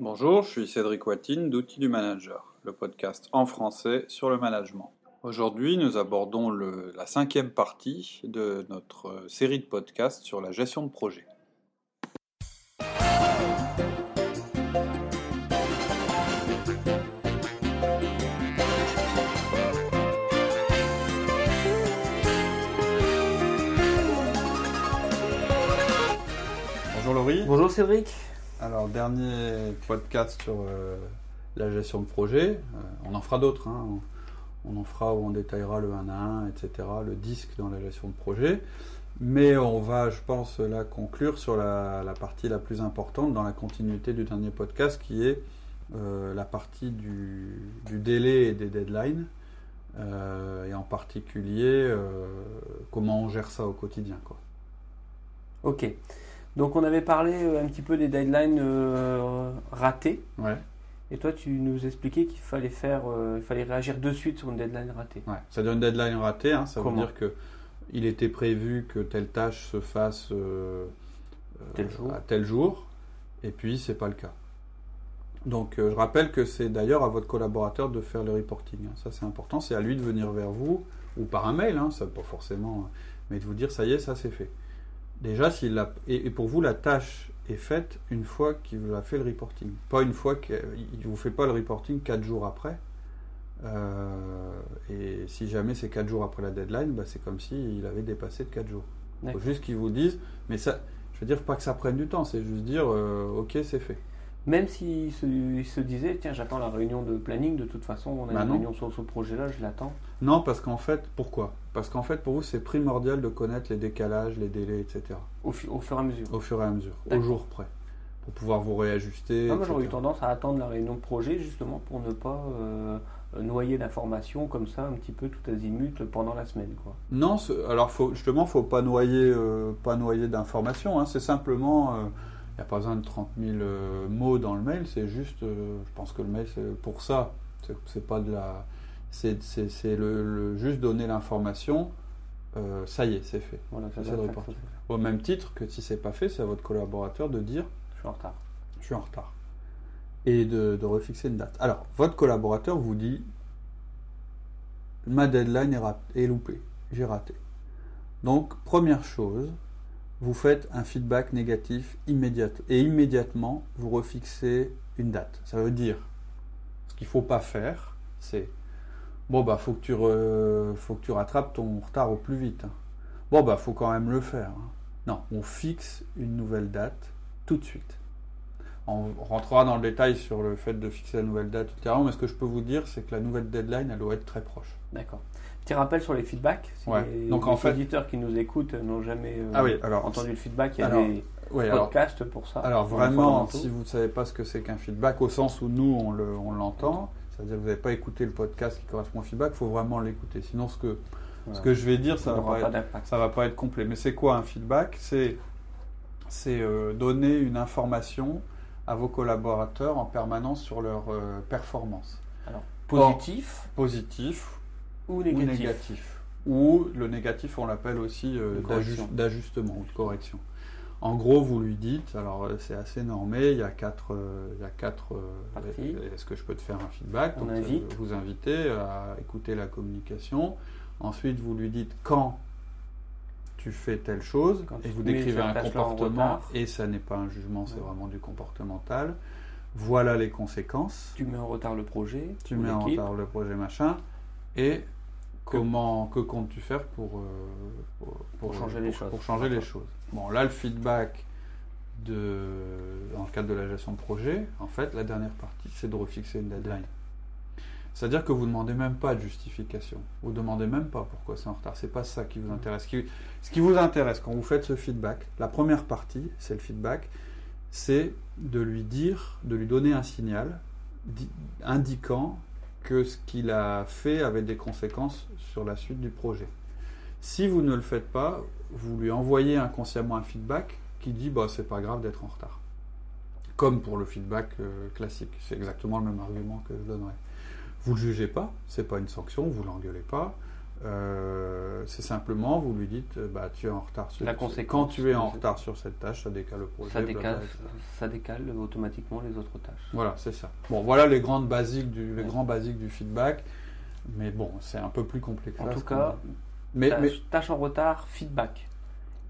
Bonjour, je suis Cédric Watine d'Outils du Manager, le podcast en français sur le management. Aujourd'hui, nous abordons le- la cinquième partie de notre série de podcasts sur la gestion de projet. Bonjour Laurie. Bonjour Cédric. Alors, dernier podcast sur euh, la gestion de projet. Euh, on en fera d'autres. hein. On, en fera où on détaillera le 1 à 1, etc., le disque dans la gestion de projet. Mais on va, je pense, là conclure sur la, partie la plus importante dans la continuité du dernier podcast, qui est euh, la partie du, délai et des deadlines. Et en particulier, comment on gère ça au quotidien. Ok. Donc on avait parlé euh, un petit peu des deadlines euh, ratés. Ouais. Et toi, tu nous expliquais qu'il fallait faire, euh, il fallait réagir de suite sur une deadline ratée. Ouais, ça donne une deadline ratée, hein, ça Comment veut dire que il était prévu que telle tâche se fasse euh, Tel jour. à tel jour, et puis c'est pas le cas. Donc je rappelle que c'est d'ailleurs à votre collaborateur de faire le reporting. hein. Ça c'est important, c'est à lui de venir vers vous ou par un mail, hein, ça pas forcément, mais de vous dire ça y est, ça c'est fait. Déjà, s'il a, et, et pour vous la tâche est faite une fois qu'il vous a fait le reporting, pas une fois qu'il ne vous fait pas le reporting quatre jours après. Euh, et si jamais c'est 4 jours après la deadline, bah, c'est comme s'il avait dépassé de 4 jours. Il faut juste qu'ils vous disent, mais ça, je veux dire pas que ça prenne du temps, c'est juste dire, euh, ok, c'est fait. Même s'il se, il se disait, tiens, j'attends la réunion de planning, de toute façon, on a Bah une non. réunion sur ce projet-là, je l'attends. Non, parce qu'en fait, pourquoi? Parce qu'en fait, pour vous, c'est primordial de connaître les décalages, les délais, etc. Au, fu- au fur et à mesure. Au fur et à mesure, au jour près, pour pouvoir vous réajuster. Ah, moi, j'aurais eu tendance à attendre la réunion de projet justement pour ne pas euh, noyer d'informations comme ça un petit peu tout azimut pendant la semaine. Quoi. Non, alors faut, justement, faut pas noyer, euh, pas noyer d'informations. hein. C'est simplement, il n'y a pas besoin de 30 000 euh, mots dans le mail. C'est juste, euh, je pense que le mail, c'est pour ça. C'est- pas de la, c'est le, le- juste donner l'information. euh, ça y est, c'est fait. Voilà, ça ça faire. Au même titre que si c'est pas fait, c'est à votre collaborateur de dire Je suis en retard. je suis en retard et de, de refixer une date. Alors, votre collaborateur vous dit ma deadline est, est loupée, j'ai raté. Donc, première chose, vous faites un feedback négatif immédiat et immédiatement vous refixez une date. Ça veut dire ce qu'il faut pas faire, c'est bon bah faut que tu faut que tu rattrapes ton retard au plus vite. hein. Bon bah faut quand même le faire. hein. Non, on fixe une nouvelle date tout de suite. On rentrera dans le détail sur le fait de fixer la nouvelle date ultérieurement, mais ce que je peux vous dire, c'est que la nouvelle deadline, elle doit être très proche. D'accord. Petit rappel sur les feedbacks. Si Ouais. les, Donc, les en fait- auditeurs qui nous écoutent n'ont jamais euh, Ah oui, alors- entendu le feedback, il y a alors, des alors, podcasts pour ça. alors pour vraiment, si vous ne savez pas ce que c'est qu'un feedback, au sens où nous, on le- on l'entend, c'est-à-dire que vous n'avez pas écouté le podcast qui correspond au feedback, il faut vraiment l'écouter. Sinon, ce que, Voilà. ce que je vais dire, ça Ça va va pas être complet. Mais c'est quoi un feedback? C'est euh, donner une information à vos collaborateurs en permanence sur leur euh, performance. Alors, Or, positif ou ou négatif. négatif. Ou le négatif, on l'appelle aussi euh, d'ajustement ou de correction. En gros, vous lui dites, alors euh, c'est assez normé, il y a quatre, euh, il y a quatre euh, est-ce que je peux te faire un feedback? On Donc, invite. Vous invitez à écouter la communication. Ensuite, vous lui dites quand tu fais telle chose Quand et vous décrivez un comportement et ça n'est pas un jugement, c'est Ouais. vraiment du comportemental. Voilà les conséquences Tu mets en retard le projet. tu mets en retard le projet machin et comment que comptes-tu faire pour, euh, pour, Pour changer les choses. pour changer les choses. Bon là le feedback de dans le cadre de la gestion de projet en fait la dernière partie c'est de refixer une deadline. C'est à dire que vous ne demandez même pas de justification. Vous demandez même pas pourquoi c'est en retard. C'est pas ça qui vous intéresse. Ce qui, ce qui vous intéresse quand vous faites ce feedback la première partie c'est le feedback c'est de lui dire de lui donner un signal di- indiquant que ce qu'il a fait avait des conséquences sur la suite du projet. Si vous ne le faites pas, vous lui envoyez inconsciemment un feedback qui dit bah c'est pas grave d'être en retard. Comme pour le feedback euh, classique, c'est exactement le même argument que je donnerais. Vous le jugez pas, c'est pas une sanction, vous l'engueulez pas, euh, c'est simplement, vous lui dites, euh, bah, tu es en retard sur La Quand conséquence, tu es en retard sur cette tâche, ça décale le projet. Ça décale, blablabla. ça décale automatiquement les autres tâches. Voilà, c'est ça. Bon, voilà les grandes basiques du, les Ouais. grands basiques du feedback. Mais bon, c'est un peu plus complexe. En tout cas, dit. mais, tâche, mais tâche en retard, feedback.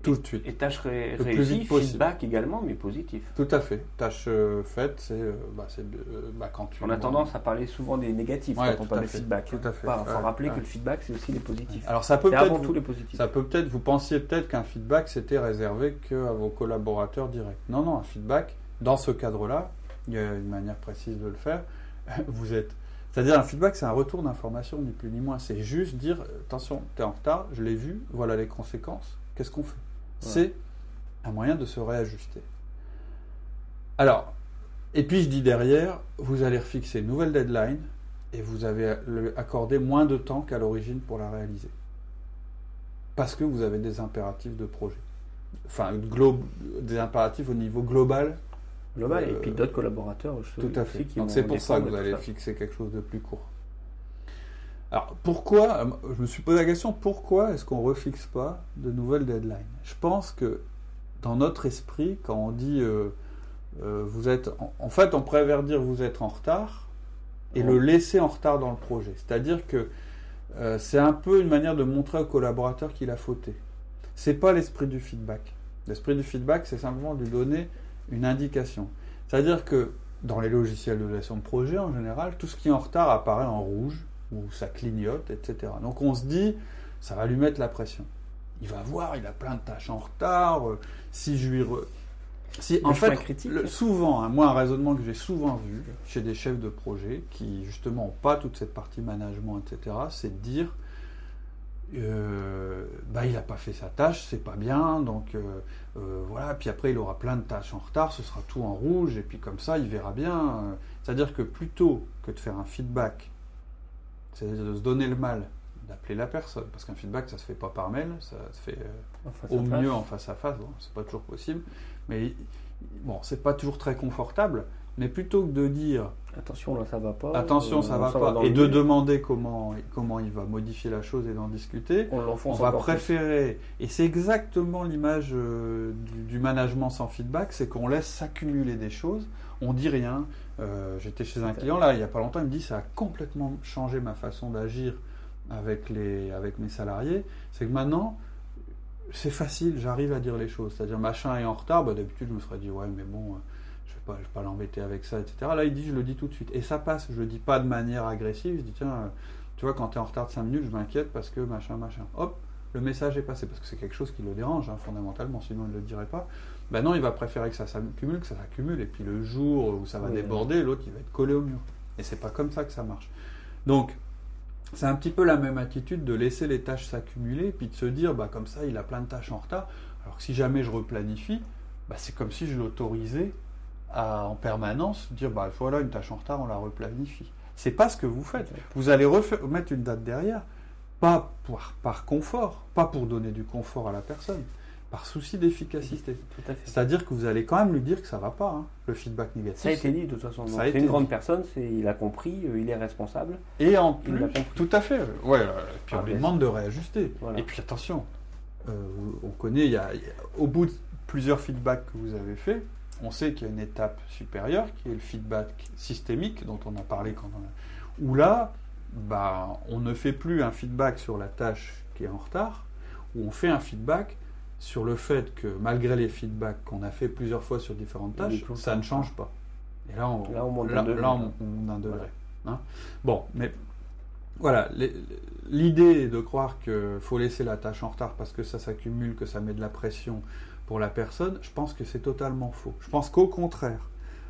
Tout de suite. Et tâche ré- Le réussie, feedback également, mais positif. Tout à fait. Tâche euh, faite, c'est euh, bah, c'est, euh, bah, quand tu. On a tendance à parler souvent des négatifs Ouais, quand on parle de feedback. Tout à fait. Il faut Ouais, rappeler ouais. que le feedback, c'est aussi les positifs. Alors ça peut peut-être. avant vous- tout les positifs. Ça peut peut-être, vous pensiez peut-être qu'un feedback c'était réservé qu'à vos collaborateurs directs. Non, non, un feedback, dans ce cadre-là, il y a une manière précise de le faire. Vous êtes. C'est-à-dire, un feedback, c'est un retour d'information, ni plus ni moins. C'est juste dire attention, tu es en retard, je l'ai vu, voilà les conséquences, qu'est-ce qu'on fait? C'est un moyen de se réajuster. Alors, et puis je dis derrière, vous allez refixer une nouvelle deadline et vous avez accordé moins de temps qu'à l'origine pour la réaliser parce que vous avez des impératifs de projet. Enfin, des impératifs au niveau global. Global, et Euh, puis d'autres collaborateurs aussi Tout à fait. qui Donc c'est pour ça que vous allez fixer quelque chose de plus court. Alors pourquoi, euh, je me suis posé la question, pourquoi est-ce qu'on refixe pas de nouvelles deadlines? Je pense que dans notre esprit, quand on dit euh, euh, vous êtes, en, en fait, on préfère dire vous êtes en retard et Ouais. le laisser en retard dans le projet. C'est-à-dire que euh, c'est un peu une manière de montrer au collaborateur qu'il a fauté. C'est pas l'esprit du feedback. L'esprit du feedback, c'est simplement de lui donner une indication. C'est-à-dire que dans les logiciels de gestion de projet, en général, tout ce qui est en retard apparaît en rouge, ou ça clignote, etc. Donc on se dit, ça va lui mettre la pression. Il va voir, il a plein de tâches en retard. euh, Si je lui. re- Si, en fait, critique. le- souvent, hein, moi, un raisonnement que j'ai souvent vu chez des chefs de projet qui, justement, n'ont pas toute cette partie management, etc., c'est de dire euh, bah, il n'a pas fait sa tâche, c'est pas bien, donc euh, euh, voilà, puis après il aura plein de tâches en retard, ce sera tout en rouge, et puis comme ça il verra bien. C'est-à-dire que plutôt que de faire un feedback, c'est-à-dire de se donner le mal, d'appeler la personne, parce qu'un feedback ça se fait pas par mail, ça se fait euh, au face. mieux en face à face, bon, c'est pas toujours possible, mais bon, c'est pas toujours très confortable, mais plutôt que de dire Attention, là ça va pas. attention euh, ça va dans pas, et de demander comment, comment il va modifier la chose et d'en discuter, On on va plus. préférer, et c'est exactement l'image euh, du, du management sans feedback, c'est qu'on laisse s'accumuler des choses, on dit rien. Euh, J'étais chez un client là, il n'y a pas longtemps, il me dit ça a complètement changé ma façon d'agir avec, les, avec mes salariés. C'est que maintenant, c'est facile, j'arrive à dire les choses. C'est-à-dire machin est en retard, bah, d'habitude je me serais dit ouais, mais bon, euh, je ne vais pas, je vais pas l'embêter avec ça, etc. Là, il dit je le dis tout de suite. Et ça passe, je le dis pas de manière agressive, je dis tiens. euh, tu vois, quand tu es en retard de 5 minutes, je m'inquiète parce que machin, machin. Hop, le message est passé parce que c'est quelque chose qui le dérange hein, fondamentalement, sinon il ne le dirait pas. Ben non, il va préférer que ça s'accumule, que ça s'accumule, et puis le jour où ça va Oui, déborder, l'autre il va être collé au mur. Et c'est pas comme ça que ça marche. Donc, c'est un petit peu la même attitude de laisser les tâches s'accumuler, puis de se dire, bah comme ça, il a plein de tâches en retard. Alors que si jamais je replanifie, bah, c'est comme si je l'autorisais à en permanence dire, bah voilà, une tâche en retard, on la replanifie. C'est pas ce que vous faites. Vous allez refaire- mettre une date derrière, pas par, par confort, pas pour donner du confort à la personne, par souci d'efficacité. C'est-à-dire que vous allez quand même lui dire que ça va pas, hein, le feedback négatif. Ça a été dit de toute façon. C'est une grande personne, il a compris, euh, il est responsable. Et en Il plus, tout à fait. Ouais, puis Ah, on lui demande de réajuster. Voilà. Et puis attention, euh, on connaît, il y a, il y a- au bout de plusieurs feedbacks que vous avez fait, on sait qu'il y a une étape supérieure qui est le feedback systémique dont on a parlé quand on a, où là, bah, on ne fait plus un feedback sur la tâche qui est en retard, où on fait un feedback sur le fait que malgré les feedbacks qu'on a fait plusieurs fois sur différentes tâches, ça ne change pas. Et là, on, Là, on monte d'un là, degré. là, on- on monte d'un degré. Voilà. hein. Bon, mais voilà, l'idée de croire qu'il faut laisser la tâche en retard parce que ça s'accumule, que ça met de la pression pour la personne, je pense que c'est totalement faux. Je pense qu'au contraire,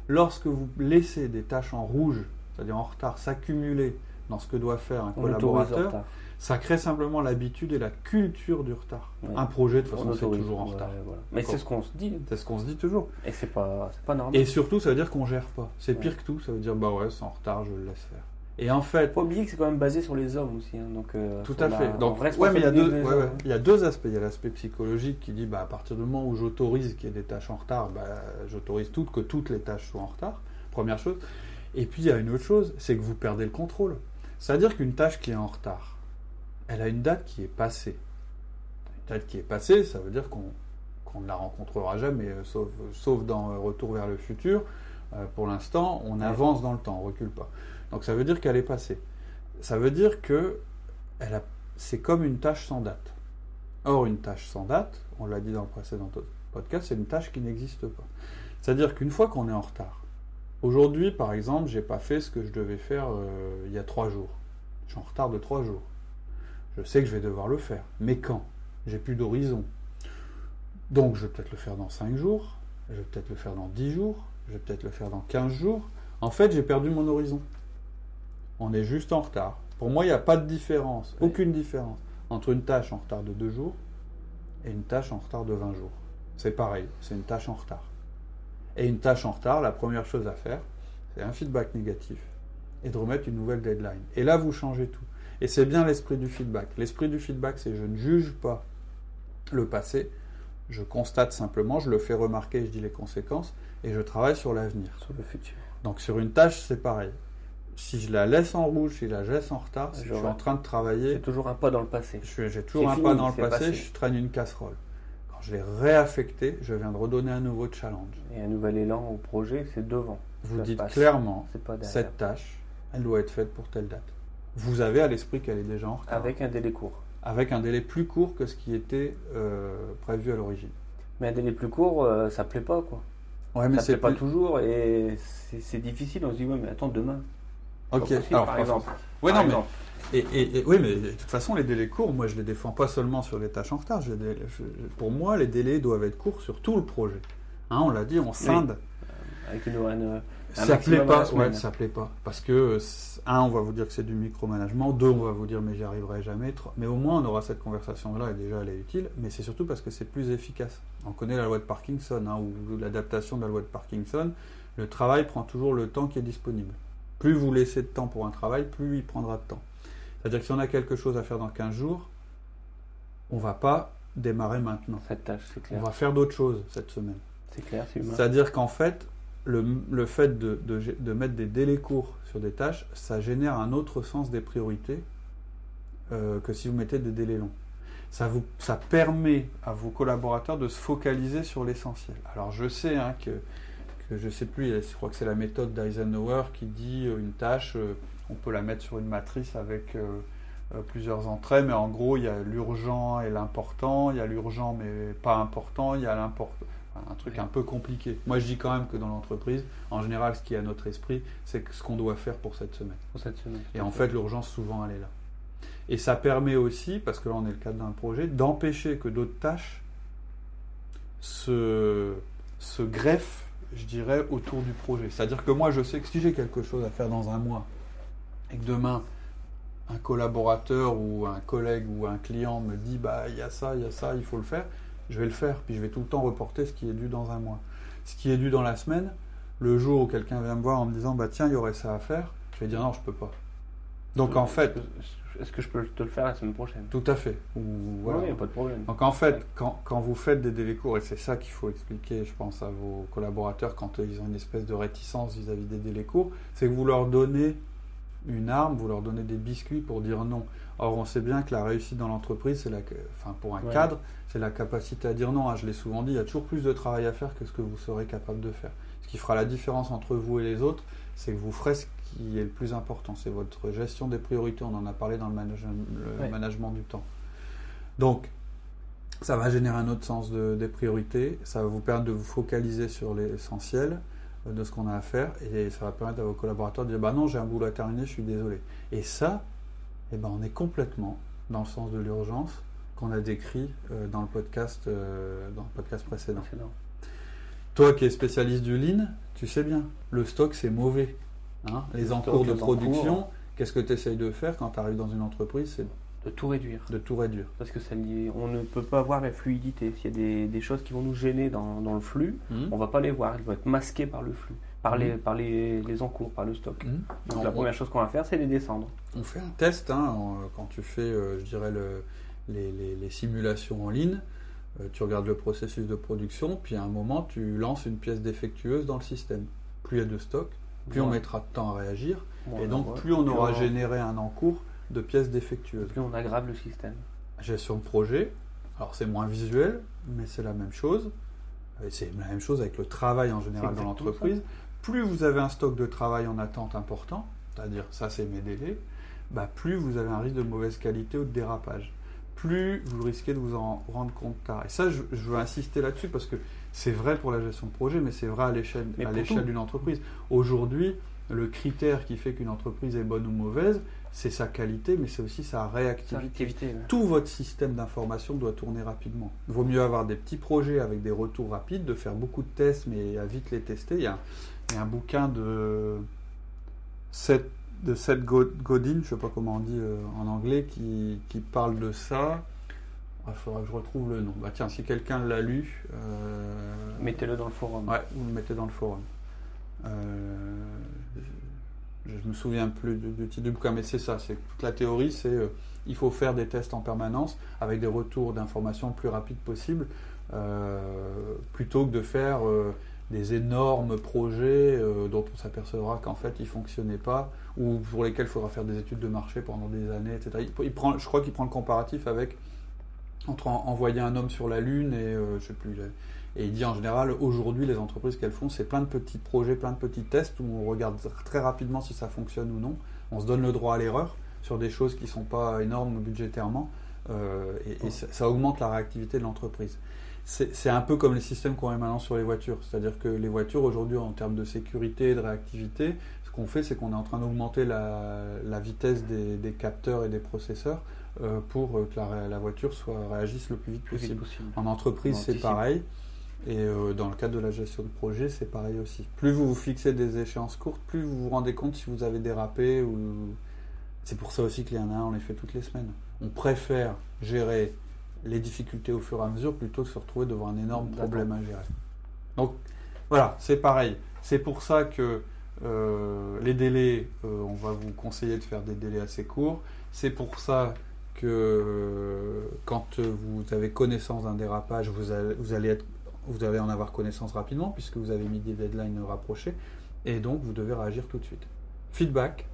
lorsque vous laissez des tâches en rouge, c'est-à-dire en retard, s'accumuler dans ce que doit faire un On collaborateur. Ça crée simplement l'habitude et la culture du retard. Ouais. Un projet, de toute On façon, c'est toujours en Ouais, retard. voilà. Mais c'est ce qu'on se dit. C'est ce qu'on se dit toujours. Et c'est pas, normal. Et surtout, ça veut dire qu'on gère pas. C'est pire que tout. Ça veut dire, bah ouais, c'est en retard, je le laisse faire. Et en fait, faut oublier que c'est quand même basé sur les hommes aussi. hein, donc, euh, Tout à la- fait. Donc, on ouais, mais il y, a deux, responsabilise les ouais, hommes, ouais. il y a deux aspects. Il y a l'aspect psychologique qui dit bah, à partir du moment où j'autorise qu'il y ait des tâches en retard, bah, j'autorise toutes, que toutes les tâches soient en retard. Première chose. Et puis il y a une autre chose, c'est que vous perdez le contrôle. C'est-à-dire qu'une tâche qui est en retard, elle a une date qui est passée. Une date qui est passée, ça veut dire qu'on ne la rencontrera jamais, euh, sauf, sauf dans euh, Retour vers le futur. Euh, pour l'instant, on avance dans le temps, on recule pas. Donc ça veut dire qu'elle est passée. Ça veut dire que c'est comme une tâche sans date. Or, une tâche sans date, on l'a dit dans le précédent podcast, c'est une tâche qui n'existe pas. C'est-à-dire qu'une fois qu'on est en retard, aujourd'hui par exemple, j'ai pas fait ce que je devais faire euh, il y a trois jours. Je suis en retard de trois jours. Je sais que je vais devoir le faire. Mais quand? J'ai plus d'horizon. Donc je vais peut-être le faire dans cinq jours, je vais peut-être le faire dans 10 jours, je vais peut-être le faire dans 15 jours. En fait, j'ai perdu mon horizon. On est juste en retard. Pour moi, il n'y a pas de différence, aucune différence entre une tâche en retard de 2 jours et une tâche en retard de 20 jours. C'est pareil, c'est une tâche en retard. Et une tâche en retard, la première chose à faire, c'est un feedback négatif et de remettre une nouvelle deadline. Et là, vous changez tout. Et c'est bien l'esprit du feedback. L'esprit du feedback, c'est je ne juge pas le passé, je constate simplement, je le fais remarquer, je dis les conséquences, et je travaille sur l'avenir. Sur le futur. Donc sur une tâche, c'est pareil. Si je la laisse en rouge, si je la laisse en retard, que Je suis en train de travailler, C'est toujours un pas dans le passé. j'ai toujours un fini, pas dans le passé, passé. je traîne une casserole. Quand je l'ai réaffecté, je viens de redonner un nouveau challenge. Et un nouvel élan au projet, c'est devant. Vous dites passe. clairement, cette tâche, elle doit être faite pour telle date. Vous avez à l'esprit qu'elle est déjà en retard. Avec un délai court. avec un délai plus court que ce qui était euh, prévu à l'origine. Mais un délai plus court, euh, ça plaît pas, quoi. Ouais, mais ça plaît pas toujours et c'est difficile. On se dit, ouais, mais attends, demain. Ok, possible, alors, par exemple. Ouais, Par non, mais. Et, et- et- oui, mais de toute façon, les délais courts, moi, je les défends pas seulement sur les tâches en retard. je les dé- je- pour moi, les délais doivent être courts sur tout le projet. Hein, on l'a dit, on scinde. Avec une, une- un ça plaît pas. Ouais, ça plaît pas. Parce que, euh, un, on va vous dire que c'est du micromanagement. Deux, on va vous dire, mais j'y arriverai jamais. Trois- mais au moins, on aura cette conversation-là, et déjà, elle est utile. Mais c'est surtout parce que c'est plus efficace. On connaît la loi de Parkinson, hein, ou l'adaptation de la loi de Parkinson. Le travail prend toujours le temps qui est disponible. Plus vous laissez de temps pour un travail, plus il prendra de temps. C'est-à-dire que si on a quelque chose à faire dans 15 jours, on va pas démarrer maintenant. Cette tâche, c'est On clair. va faire d'autres choses cette semaine. C'est clair, c'est humain. C'est-à-dire qu'en fait, le, fait de, mettre des délais courts sur des tâches, ça génère un autre sens des priorités euh, que si vous mettez des délais longs. Ça, vous, ça permet à vos collaborateurs de se focaliser sur l'essentiel. Alors je sais hein, que, que je sais plus, je crois que c'est la méthode d'Eisenhower qui dit euh, une tâche, euh, on peut la mettre sur une matrice avec plusieurs entrées, mais en gros il y a l'urgent et l'important, il y a l'urgent mais pas important, il y a l'important. Un truc un peu compliqué. Moi, je dis quand même que dans l'entreprise, en général, ce qui est à notre esprit, c'est ce qu'on doit faire pour cette semaine. Pour cette semaine. Et en fait, l'urgence, souvent, elle est là. Et ça permet aussi, parce que là, on est le cadre d'un projet, d'empêcher que d'autres tâches se, se greffent, je dirais, autour du projet. C'est-à-dire que moi, je sais que si j'ai quelque chose à faire dans un mois, et que demain, un collaborateur ou un collègue ou un client me dit, bah, il y a ça, il y a ça, il faut le faire, je vais le faire, puis je vais tout le temps reporter ce qui est dû dans un mois. Ce qui est dû dans la semaine, le jour où quelqu'un vient me voir en me disant, bah, tiens, il y aurait ça à faire, je vais dire, non, je peux pas. Donc, en fait, Est-ce que je peux te le faire la semaine prochaine? Tout à fait. Ou, voilà. Oui, il n'y a pas de problème. Donc en fait, quand, quand vous faites des délais courts, et c'est ça qu'il faut expliquer, je pense, à vos collaborateurs quand euh, ils ont une espèce de réticence vis-à-vis des délais courts, c'est que vous leur donnez une arme, vous leur donnez des biscuits pour dire non. Or, on sait bien que la réussite dans l'entreprise, c'est la, enfin pour un Ouais. cadre, c'est la capacité à dire non. Ah, je l'ai souvent dit, il y a toujours plus de travail à faire que ce que vous serez capable de faire. Ce qui fera la différence entre vous et les autres, c'est que vous ferez ce qui est le plus important, c'est votre gestion des priorités. On en a parlé dans le, manage- le Ouais. management du temps. Donc, ça va générer un autre sens de- des priorités, ça va vous permettre de vous focaliser sur l'essentiel de ce qu'on a à faire, et ça va permettre à vos collaborateurs de dire bah non, j'ai un boulot à terminer, je suis désolé. Et ça, eh ben, on est complètement dans le sens de l'urgence qu'on a décrit euh, dans, le podcast, euh, dans le podcast précédent. Toi qui es spécialiste du lean, tu sais bien, le stock c'est mauvais. hein. les Le encours stock, de production, qu'est-ce que tu essayes de faire quand tu arrives dans une entreprise C'est De tout réduire. de tout réduire. Parce que ça on ne peut pas avoir la fluidité. S'il y a des, des choses qui vont nous gêner dans, dans le flux, Hmm on va pas les voir. Elles vont être masquées par le flux, par, les, Mhm. par les, les encours, par le stock. Hmm Donc On- la première chose qu'on va faire, c'est les descendre. On fait un test hein, en- quand tu fais, euh, je dirais, le- les, les- les simulations en ligne. Euh, tu regardes le processus de production, puis à un moment, tu lances une pièce défectueuse dans le système. Plus il y a de stock, plus on mettra de temps à réagir, Bon, et on donc plus on aura généré un encours de pièces défectueuses. Plus on aggrave le système. Gestion de projet, alors c'est moins visuel, mais c'est la même chose. C'est la même chose avec le travail en général dans l'entreprise. Plus vous avez un stock de travail en attente important, c'est-à-dire ça c'est mes délais, bah, plus vous avez un risque de mauvaise qualité ou de dérapage. Plus vous risquez de vous en rendre compte tard. Et ça, je, je veux insister là-dessus parce que c'est vrai pour la gestion de projet, mais c'est vrai à l'échelle d'une entreprise. Aujourd'hui, le critère qui fait qu'une entreprise est bonne ou mauvaise, c'est sa qualité, mais c'est aussi sa réactivité ouais. tout votre système d'information doit tourner rapidement. Il vaut mieux avoir des petits projets avec des retours rapides, de faire beaucoup de tests, mais à vite les tester. Il y a, il y a un bouquin de Seth, de Seth Godin, je ne sais pas comment on dit euh, en anglais, qui, qui parle de ça. Il faudra que je retrouve le nom. Bah tiens, si quelqu'un l'a lu, euh, Mettez-le dans le forum. Ouais, vous le mettez dans le forum. Euh, je ne me souviens plus du, titre du bouquin, mais c'est ça. C'est toute la théorie, c'est euh, il faut faire des tests en permanence avec des retours d'informations plus rapides possible, euh, plutôt que de faire euh, des énormes projets dont on s'apercevra qu'en fait ils fonctionnaient pas ou pour lesquels il faudra faire des études de marché pendant des années, etc. Il, prend, je crois qu'il prend le comparatif avec entre en- envoyer un homme sur la lune et je sais plus. Et il dit en général, aujourd'hui, les entreprises qu'elles font, c'est plein de petits projets, plein de petits tests où on regarde très rapidement si ça fonctionne ou non. On se donne le droit à l'erreur sur des choses qui ne sont pas énormes budgétairement. euh, et et ça, ça augmente la réactivité de l'entreprise. C'est un peu comme les systèmes qu'on met maintenant sur les voitures. C'est-à-dire que les voitures, aujourd'hui, en termes de sécurité et de réactivité, ce qu'on fait, c'est qu'on est en train d'augmenter la, la vitesse des, des capteurs et des processeurs euh, pour euh, que la, la voiture soit, réagisse le plus vite Plus vite possible. En entreprise, c'est pareil. Et euh, dans le cadre de la gestion de projet, c'est pareil aussi. Plus vous vous fixez des échéances courtes, plus vous vous rendez compte si vous avez dérapé. ou C'est pour ça aussi qu'il y en a un, on les fait toutes les semaines. On préfère gérer les difficultés au fur et à mesure plutôt que se retrouver devant un énorme problème à gérer. Donc voilà, c'est pareil. C'est pour ça que euh, les délais, euh, on va vous conseiller de faire des délais assez courts. C'est pour ça que euh, quand vous avez connaissance d'un dérapage, vous allez être, vous allez en avoir connaissance rapidement puisque vous avez mis des deadlines rapprochés et donc vous devez réagir tout de suite. Feedback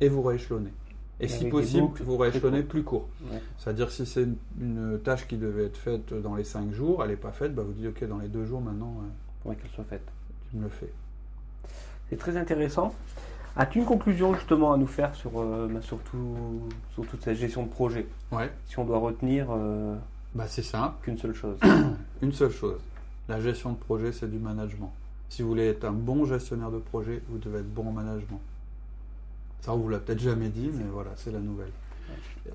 et vous rééchelonnez. Et Avec si possible, vous rééchelonnez plus court. Ouais. C'est-à-dire si c'est une, une tâche qui devait être faite dans les 5 jours, elle n'est pas faite, bah vous dites ok dans les 2 jours maintenant euh, Pour qu'elle soit faite. tu me le fais. C'est très intéressant. As-tu une conclusion justement à nous faire sur, euh, bah, sur, tout- sur toute cette gestion de projet? Ouais, Si on doit retenir euh, bah c'est simple. qu'une seule chose. Une seule chose, la gestion de projet, c'est du management. Si vous voulez être un bon gestionnaire de projet, vous devez être bon en management. Ça, on vous l'a peut-être jamais dit, mais voilà, c'est la nouvelle.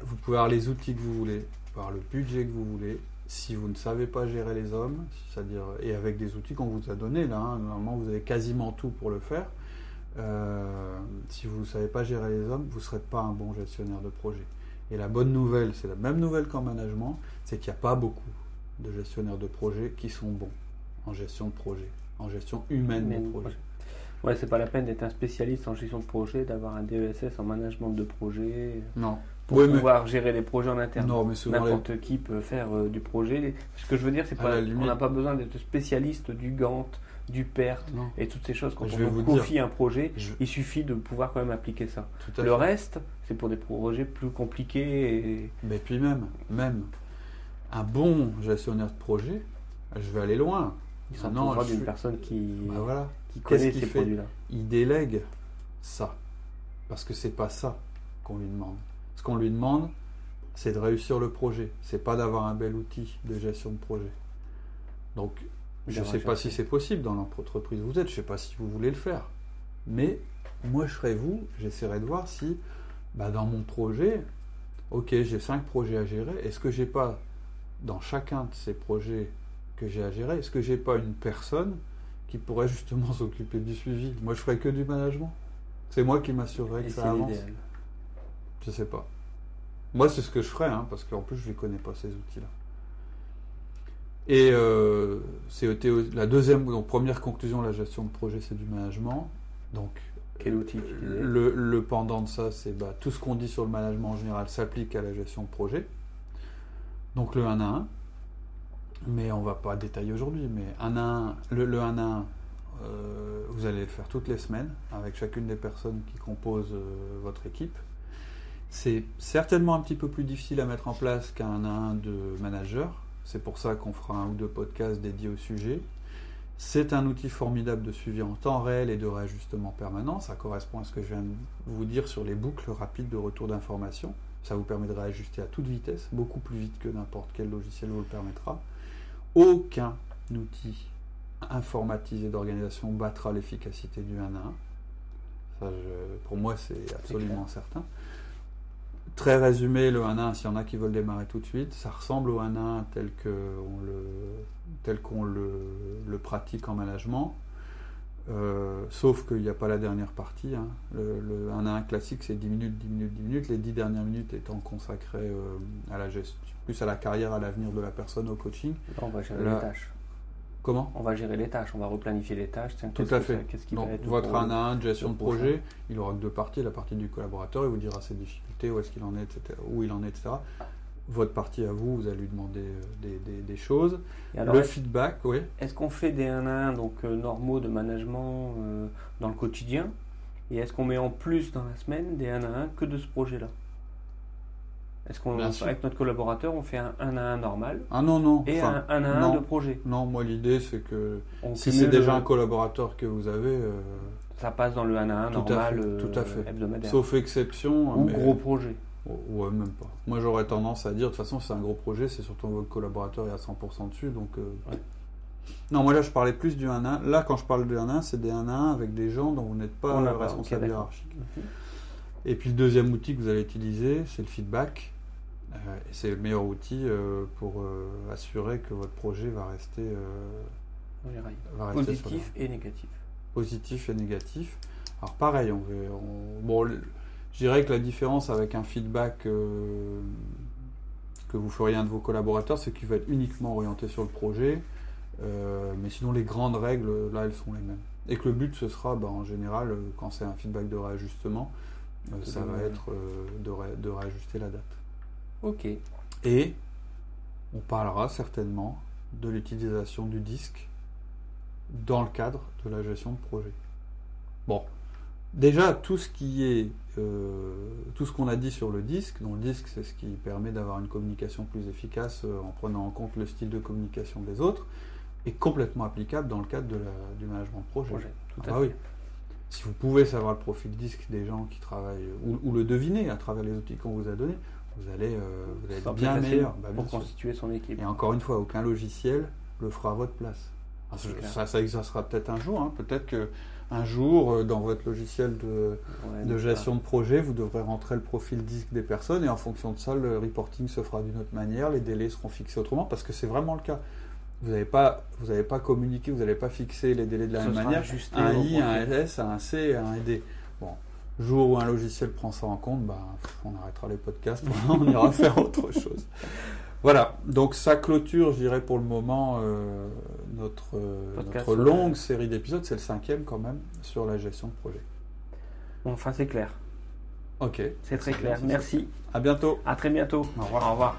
Vous pouvez avoir les outils que vous voulez, vous pouvez avoir le budget que vous voulez. Si vous ne savez pas gérer les hommes, c'est-à-dire et avec des outils qu'on vous a donnés là, hein, normalement vous avez quasiment tout pour le faire. euh, si vous ne savez pas gérer les hommes, vous ne serez pas un bon gestionnaire de projet. Et la bonne nouvelle, c'est la même nouvelle qu'en management, c'est qu'il n'y a pas beaucoup de gestionnaires de projet qui sont bons en gestion de projet, en gestion humaine Mais- de projet. Ouais, c'est pas la peine d'être un spécialiste en gestion de projet, d'avoir un DESS en management de projet, Non. pour Oui, mais- pouvoir gérer les projets en interne. Non, mais souvent les- N'importe qui peut faire euh, du projet. Ce que je veux dire, c'est pas, la on limite. n'a pas besoin d'être spécialiste du Gantt, du PERT Non. et toutes ces choses. Quand Je on vous dire. confie un projet, Je- il suffit de pouvoir quand même appliquer ça. tout à Le fait. reste, c'est pour des projets plus compliqués. Et... Mais puis même, même un bon gestionnaire de projet, je vais aller loin. Il Ah s'entourera d'une suis- personne qui, Bah voilà. qui connaît ces produits-là. Il délègue ça. Parce que c'est pas ça qu'on lui demande. Ce qu'on lui demande, c'est de réussir le projet. C'est pas d'avoir un bel outil de gestion de projet. Donc, je D'avoir sais pas si c'est possible dans l'entreprise où vous êtes, je sais pas si vous voulez le faire. Mais moi, je serais vous, j'essaierai de voir si, bah, dans mon projet, ok, j'ai cinq projets à gérer. Est-ce que j'ai pas, dans chacun de ces projets que j'ai à gérer, est-ce que j'ai pas une personne qui pourrait justement s'occuper du suivi? Moi, je ferais que du management. C'est moi qui m'assurerais que ça avance. Je sais pas. Moi, c'est ce que je ferais, hein, parce qu'en plus, je ne connais pas ces outils-là. Et euh, c'était la deuxième, donc première conclusion, la gestion de projet, c'est du management. Donc, Quel outil le, pendant de ça, c'est bah, tout ce qu'on dit sur le management en général s'applique à la gestion de projet. Donc le 1 à 1. Mais on va pas détailler aujourd'hui, mais 1 à 1, le, le 1 à 1, euh, vous allez le faire toutes les semaines avec chacune des personnes qui composent euh, votre équipe. C'est certainement un petit peu plus difficile à mettre en place qu'un 1 de manager. C'est pour ça qu'on fera un ou deux podcasts dédiés au sujet. C'est un outil formidable de suivi en temps réel et de réajustement permanent. Ça correspond à ce que je viens de vous dire sur les boucles rapides de retour d'informations. Ça vous permet de réajuster à toute vitesse, beaucoup plus vite que n'importe quel logiciel vous le permettra. Aucun outil informatisé d'organisation battra l'efficacité du 1 à 1. Ça, pour moi, c'est absolument certain. Très résumé, le 1 1, s'il y en a qui veulent démarrer tout de suite, ça ressemble au 1 1 tel qu'on le, tel qu'on le, le, pratique en management. Euh, sauf qu'il n'y a pas la dernière partie. Hein. Le, 1 1 classique, c'est 10 minutes, 10 minutes, 10 minutes. Les 10 dernières minutes étant consacrées euh, à la gestion, plus à la carrière, à l'avenir de la personne, au coaching. on va gérer les tâches. Comment On va gérer les tâches, on va replanifier les tâches. Tout à fait. Qu'est-ce qui va être votre 1 à 1 de gestion de projet, il aura que deux parties. La partie du collaborateur, il vous dira ses difficultés, où est-ce qu'il en est, etc., où il en est, etc. Votre partie à vous, vous allez lui demander euh, des, choses. le feedback, oui. Est-ce qu'on fait des 1 à 1 donc, euh, normaux de management euh, dans le quotidien? Et est-ce qu'on met en plus dans la semaine des 1 à 1 que de ce projet-là? Est-ce qu'on, avec notre collaborateur, on fait un 1 à 1 normal Ah non, non. Et un 1 à 1 de projet? Non, moi l'idée c'est que si c'est déjà un collaborateur que vous avez. Euh, ça passe dans le 1 à 1 normal tout à fait. Euh, hebdomadaire. Sauf exception. Ou gros projet. Ouais, même pas. Moi j'aurais tendance à dire, de toute façon, si c'est un gros projet, c'est surtout votre collaborateur est à 100% dessus. Donc. Euh, non, moi là je parlais plus du 1 à 1. Là, quand je parle de 1 à 1, c'est des 1 à 1 avec des gens dont vous n'êtes pas responsable hiérarchique. Et puis le deuxième outil que vous allez utiliser, c'est le feedback. Euh, c'est le meilleur outil euh, pour euh, assurer que votre projet va rester, va rester positif et négatif. Positif et négatif. Alors pareil, on, bon, je dirais que la différence avec un feedback que vous feriez un de vos collaborateurs, c'est qu'il va être uniquement orienté sur le projet. mais sinon, les grandes règles, là, elles sont les mêmes. Et que le but, ce sera, bah, en général, quand c'est un feedback de réajustement, ça va être de, de réajuster la date. Ok. Et on parlera certainement de l'utilisation du disque dans le cadre de la gestion de projet. Bon, déjà tout ce qui est euh, tout ce qu'on a dit sur le disque, dont le disque c'est ce qui permet d'avoir une communication plus efficace euh, en prenant en compte le style de communication des autres, est complètement applicable dans le cadre de du management de projet. ah, oui. Si vous pouvez savoir le profil disque des gens qui travaillent, ou, ou le deviner à travers les outils qu'on vous a donnés, vous allez, euh, être bien meilleur. Bah, pour constituer son équipe. Et encore une fois, aucun logiciel le fera à votre place. ça, ça exercera peut-être un jour. Hein. Peut-être que un jour, euh, dans votre logiciel de, de gestion de projet, vous devrez rentrer le profil disque des personnes et en fonction de ça, le reporting se fera d'une autre manière, les délais seront fixés autrement, parce que c'est vraiment le cas. Vous n'avez pas, vous pas communiqué, vous n'avez pas fixé les délais de la même manière. Un I, un S, un C, un D. Bon, jour où un logiciel prend ça en compte, bah, on arrêtera les podcasts, on ira faire autre chose. Voilà, donc ça clôture, je dirais pour le moment, euh, notre, euh, notre longue série d'épisodes. C'est le cinquième quand même sur la gestion de projet. Bon, enfin, c'est clair. Ok. C'est très clair. Merci. À bientôt. À très bientôt. Au revoir. Au revoir.